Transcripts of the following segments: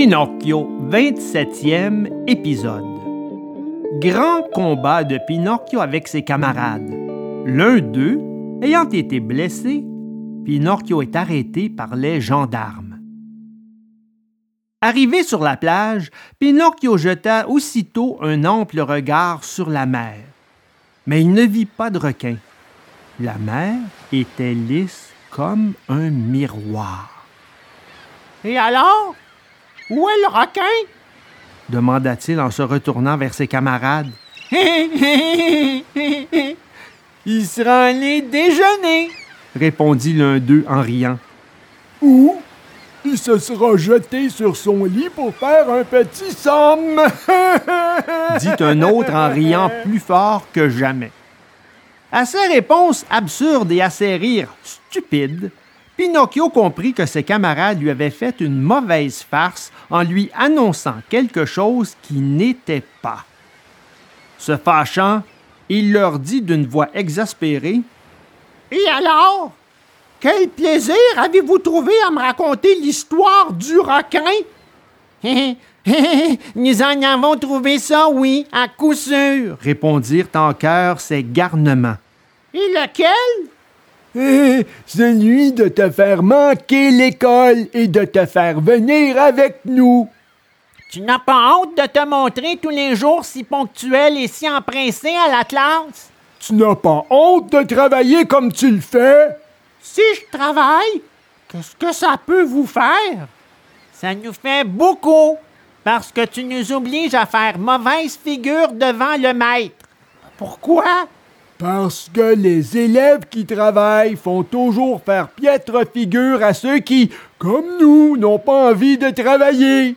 Pinocchio, 27e épisode. Grand combat de Pinocchio avec ses camarades. L'un d'eux, ayant été blessé, Pinocchio est arrêté par les gendarmes. Arrivé sur la plage, Pinocchio jeta aussitôt un ample regard sur la mer. Mais il ne vit pas de requin. La mer était lisse comme un miroir. Et alors? Où est le requin? demanda-t-il en se retournant vers ses camarades. Il sera allé déjeuner. répondit l'un d'eux en riant. Ou il se sera jeté sur son lit pour faire un petit somme. dit un autre en riant plus fort que jamais. À ces réponses absurdes et à ces rires stupides, Pinocchio comprit que ses camarades lui avaient fait une mauvaise farce en lui annonçant quelque chose qui n'était pas. Se fâchant, il leur dit d'une voix exaspérée Et alors? Quel plaisir avez-vous trouvé à me raconter l'histoire du requin? Nous en avons trouvé ça, oui, à coup sûr, répondirent en chœur ces garnements. Et lequel? Eh, celui de te faire manquer l'école et de te faire venir avec nous. Tu n'as pas honte de te montrer tous les jours si ponctuel et si empressé à la classe? Tu n'as pas honte de travailler comme tu le fais? Si je travaille, qu'est-ce que ça peut vous faire? Ça nous fait beaucoup, parce que tu nous obliges à faire mauvaise figure devant le maître. Pourquoi? Parce que les élèves qui travaillent font toujours faire piètre figure à ceux qui, comme nous, n'ont pas envie de travailler.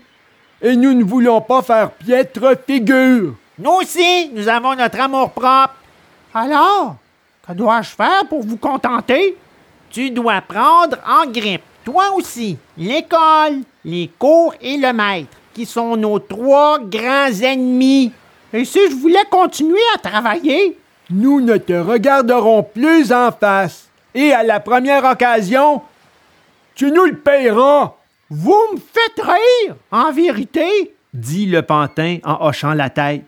Et nous ne voulons pas faire piètre figure. Nous aussi, nous avons notre amour propre. Alors, que dois-je faire pour vous contenter? Tu dois prendre en grippe, toi aussi, l'école, les cours et le maître, qui sont nos trois grands ennemis. Et si je voulais continuer à travailler? Nous ne te regarderons plus en face. Et à la première occasion, tu nous le payeras. Vous me faites rire, en vérité, dit le pantin en hochant la tête.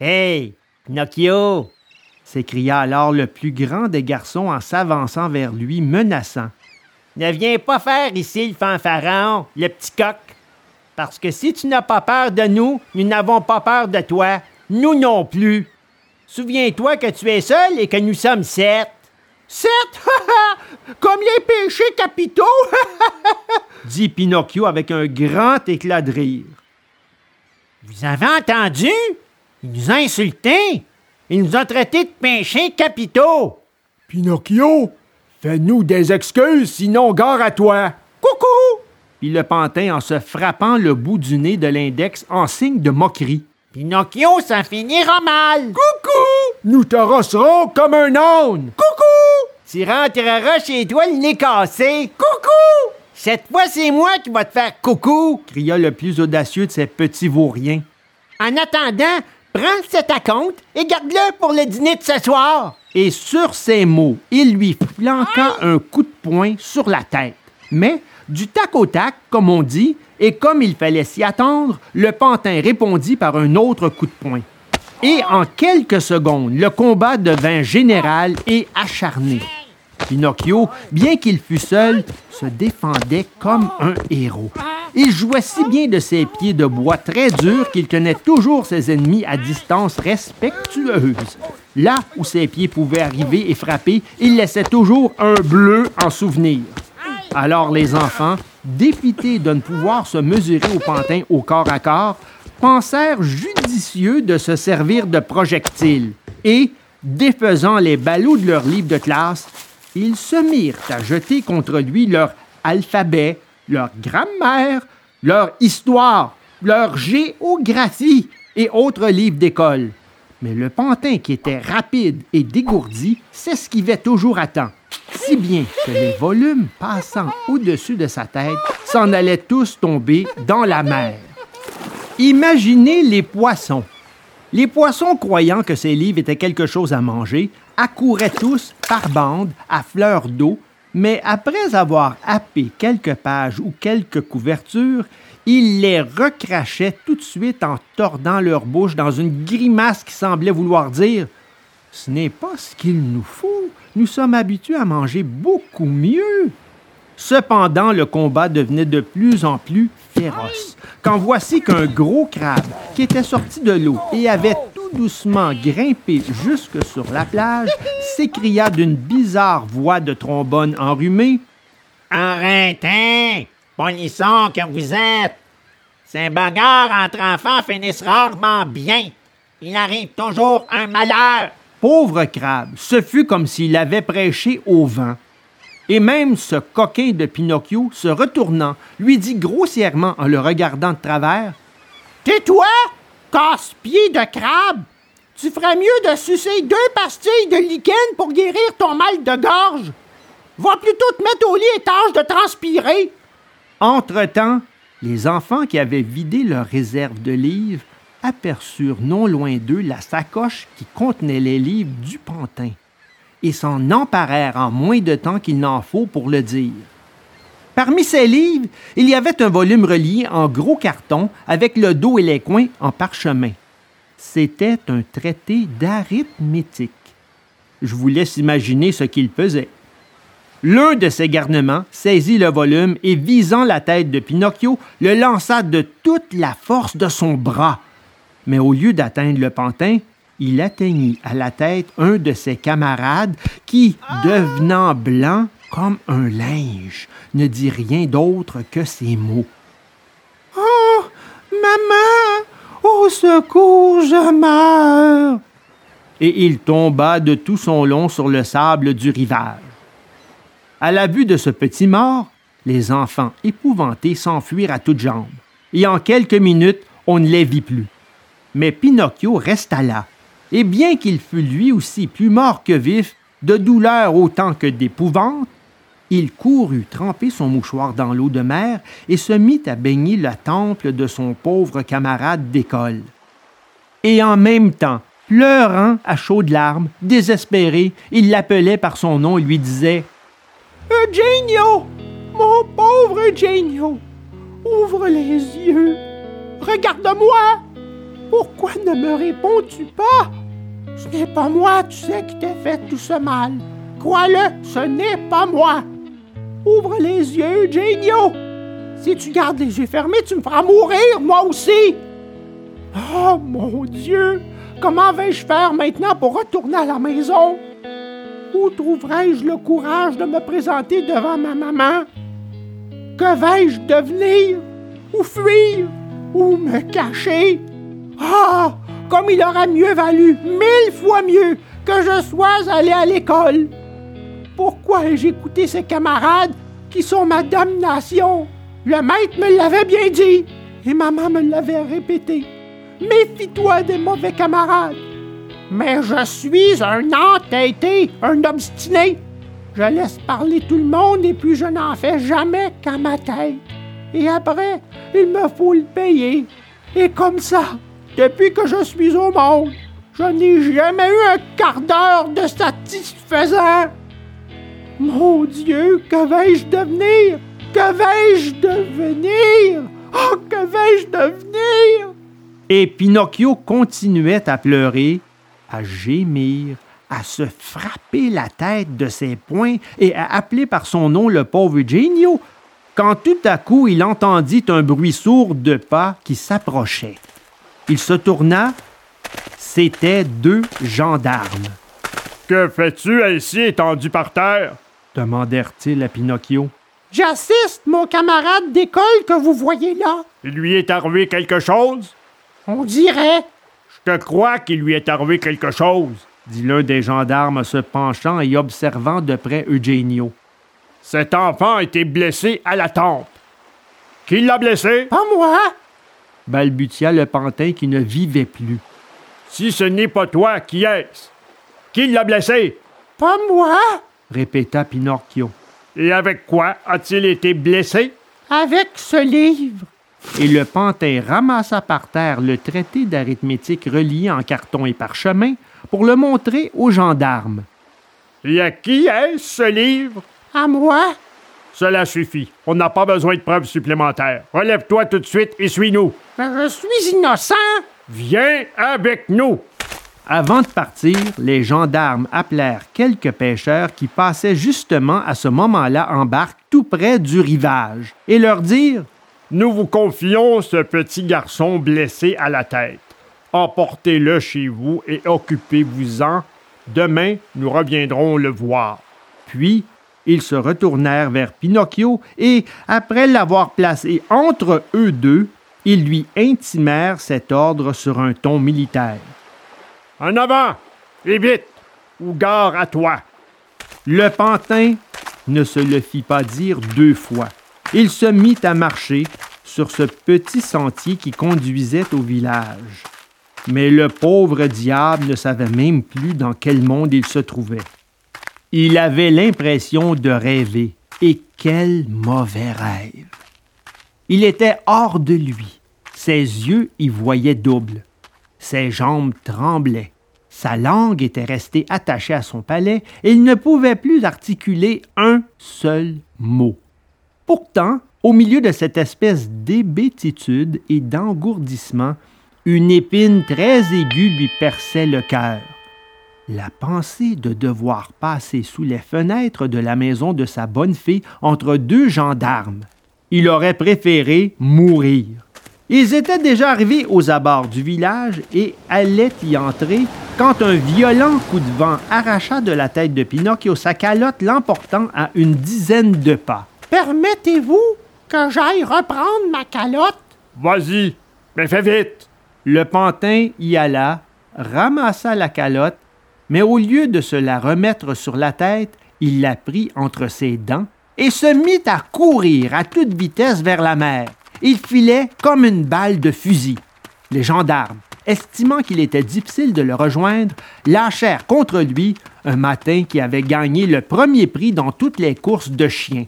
Hey, Pinocchio, s'écria alors le plus grand des garçons en s'avançant vers lui, menaçant. Ne viens pas faire ici le fanfaron, le petit coq. Parce que si tu n'as pas peur de nous, nous n'avons pas peur de toi. Nous non plus. Souviens-toi que tu es seul et que nous sommes sept. Sept? Comme les péchés capitaux? dit Pinocchio avec un grand éclat de rire. Vous avez entendu? Il nous a insultés. Il nous a traités de péchés capitaux. Pinocchio, fais-nous des excuses, sinon gare à toi. Coucou! Puis le pantin en se frappant le bout du nez de l'index en signe de moquerie. Pinocchio, ça finira mal. Coucou! Nous te rosserons comme un âne. Coucou! Tu rentreras chez toi le nez cassé. Coucou! Cette fois, c'est moi qui va te faire coucou, cria le plus audacieux de ces petits vauriens. En attendant, prends cet compte et garde-le pour le dîner de ce soir. Et sur ces mots, il lui flanqua un coup de poing sur la tête. Mais, du tac au tac, comme on dit, et comme il fallait s'y attendre, le pantin répondit par un autre coup de poing. Et en quelques secondes, le combat devint général et acharné. Pinocchio, bien qu'il fût seul, se défendait comme un héros. Il jouait si bien de ses pieds de bois très durs qu'il tenait toujours ses ennemis à distance respectueuse. Là où ses pieds pouvaient arriver et frapper, il laissait toujours un bleu en souvenir. Alors les enfants, dépités de ne pouvoir se mesurer au pantin au corps à corps, pensèrent judicieux de se servir de projectiles et, défaisant les ballots de leur livre de classe, ils se mirent à jeter contre lui leur alphabet, leur grammaire, leur histoire, leur géographie et autres livres d'école. Mais le pantin, qui était rapide et dégourdi, s'esquivait toujours à temps si bien que les volumes passant au-dessus de sa tête s'en allaient tous tomber dans la mer. Imaginez les poissons. Les poissons, croyant que ces livres étaient quelque chose à manger, accouraient tous par bande à fleur d'eau, mais après avoir happé quelques pages ou quelques couvertures, Il les recrachait tout de suite en tordant leur bouche dans une grimace qui semblait vouloir dire Ce n'est pas ce qu'il nous faut. Nous sommes habitués à manger beaucoup mieux. Cependant, le combat devenait de plus en plus féroce. Quand voici qu'un gros crabe, qui était sorti de l'eau et avait tout doucement grimpé jusque sur la plage, s'écria d'une bizarre voix de trombone enrhumée Arrêtez! Polisson que vous êtes! Ces bagarres entre enfants finissent rarement bien. Il arrive toujours un malheur. Pauvre crabe, ce fut comme s'il avait prêché au vent. Et même ce coquin de Pinocchio, se retournant, lui dit grossièrement en le regardant de travers Tais-toi, casse-pied de crabe! Tu ferais mieux de sucer deux pastilles de lichen pour guérir ton mal de gorge. Va plutôt te mettre au lit et tâche de transpirer. Entre-temps, les enfants qui avaient vidé leur réserve de livres aperçurent non loin d'eux la sacoche qui contenait les livres du pantin et s'en emparèrent en moins de temps qu'il n'en faut pour le dire. Parmi ces livres, il y avait un volume relié en gros carton avec le dos et les coins en parchemin. C'était un traité d'arithmétique. Je vous laisse imaginer ce qu'il faisait. L'un de ses garnements saisit le volume et, visant la tête de Pinocchio, le lança de toute la force de son bras. Mais au lieu d'atteindre le pantin, il atteignit à la tête un de ses camarades qui, devenant blanc comme un linge, ne dit rien d'autre que ces mots. Oh, maman, au secours, je meurs. Et il tomba de tout son long sur le sable du rivage. À la vue de ce petit mort, les enfants épouvantés s'enfuirent à toutes jambes, et en quelques minutes, on ne les vit plus. Mais Pinocchio resta là, et bien qu'il fût lui aussi plus mort que vif, de douleur autant que d'épouvante, il courut tremper son mouchoir dans l'eau de mer et se mit à baigner le temple de son pauvre camarade d'école. Et en même temps, pleurant à chaudes larmes, désespéré, il l'appelait par son nom et lui disait Eugenio! Mon pauvre Eugenio! Ouvre les yeux! Regarde-moi! Pourquoi ne me réponds-tu pas? Ce n'est pas moi, tu sais, qui t'ai fait tout ce mal. Crois-le, ce n'est pas moi. Ouvre les yeux, Eugenio! Si tu gardes les yeux fermés, tu me feras mourir, moi aussi! Oh mon Dieu! Comment vais-je faire maintenant pour retourner à la maison? Où trouverai-je le courage de me présenter devant ma maman? Que vais-je devenir? Où fuir? Où me cacher? Ah! Comme il aurait mieux valu, mille fois mieux, que je sois allé à l'école. Pourquoi ai-je écouté ces camarades qui sont ma damnation? Le maître me l'avait bien dit et maman me l'avait répété. Méfie-toi des mauvais camarades. Mais je suis un entêté, un obstiné. Je laisse parler tout le monde et puis je n'en fais jamais qu'à ma tête. Et après, il me faut le payer. Et comme ça, depuis que je suis au monde, je n'ai jamais eu un quart d'heure de satisfaisant. Mon Dieu, que vais-je devenir? Que vais-je devenir? Oh, que vais-je devenir? Et Pinocchio continuait à pleurer, à gémir, à se frapper la tête de ses poings et à appeler par son nom le pauvre Eugenio, quand tout à coup il entendit un bruit sourd de pas qui s'approchait. Il se tourna, c'étaient deux gendarmes. Que fais-tu ainsi étendu par terre? demandèrent-ils à Pinocchio. J'assiste mon camarade d'école que vous voyez là. Il lui est arrivé quelque chose? On dirait. Je te crois qu'il lui est arrivé quelque chose, dit l'un des gendarmes se penchant et observant de près Eugenio. Cet enfant a été blessé à la tempe. Qui l'a blessé? Pas moi. Balbutia le pantin qui ne vivait plus. Si ce n'est pas toi, qui est-ce? Qui l'a blessé? Pas moi. répéta Pinocchio. Et avec quoi a-t-il été blessé? Avec ce livre. Et le pantin ramassa par terre le traité d'arithmétique relié en carton et parchemin pour le montrer aux gendarmes. Et à qui est ce livre? À moi. Cela suffit. On n'a pas besoin de preuves supplémentaires. Relève-toi tout de suite et suis-nous. Je suis innocent. Viens avec nous. Avant de partir, les gendarmes appelèrent quelques pêcheurs qui passaient justement à ce moment-là en barque tout près du rivage et leur dirent Nous vous confions ce petit garçon blessé à la tête. Emportez-le chez vous et occupez-vous-en. Demain, nous reviendrons le voir. Puis, ils se retournèrent vers Pinocchio et, après l'avoir placé entre eux deux, ils lui intimèrent cet ordre sur un ton militaire. En avant et vite, ou gare à toi. Le pantin ne se le fit pas dire deux fois. Il se mit à marcher sur ce petit sentier qui conduisait au village. Mais le pauvre diable ne savait même plus dans quel monde il se trouvait. Il avait l'impression de rêver. Et quel mauvais rêve. Il était hors de lui. Ses yeux y voyaient double. Ses jambes tremblaient. Sa langue était restée attachée à son palais et il ne pouvait plus articuler un seul mot. Pourtant, au milieu de cette espèce d'hébétitude et d'engourdissement, une épine très aiguë lui perçait le cœur. La pensée de devoir passer sous les fenêtres de la maison de sa bonne fille entre deux gendarmes. Il aurait préféré mourir. Ils étaient déjà arrivés aux abords du village et allaient y entrer quand un violent coup de vent arracha de la tête de Pinocchio sa calotte, l'emportant à une dizaine de pas. Permettez-vous que j'aille reprendre ma calotte? Vas-y, mais fais vite. Le pantin y alla, ramassa la calotte mais au lieu de se la remettre sur la tête, il la prit entre ses dents et se mit à courir à toute vitesse vers la mer. Il filait comme une balle de fusil. Les gendarmes, estimant qu'il était difficile de le rejoindre, lâchèrent contre lui un matin qui avait gagné le premier prix dans toutes les courses de chiens.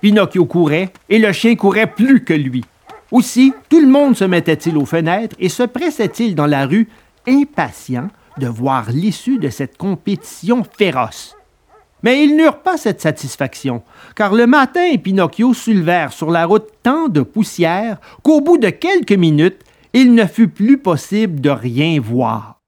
Pinocchio courait et le chien courait plus que lui. Aussi, tout le monde se mettait-il aux fenêtres et se pressait-il dans la rue, impatient de voir l'issue de cette compétition féroce. Mais ils n'eurent pas cette satisfaction, car le matin, Pinocchio soulevèrent sur la route tant de poussière qu'au bout de quelques minutes, il ne fut plus possible de rien voir.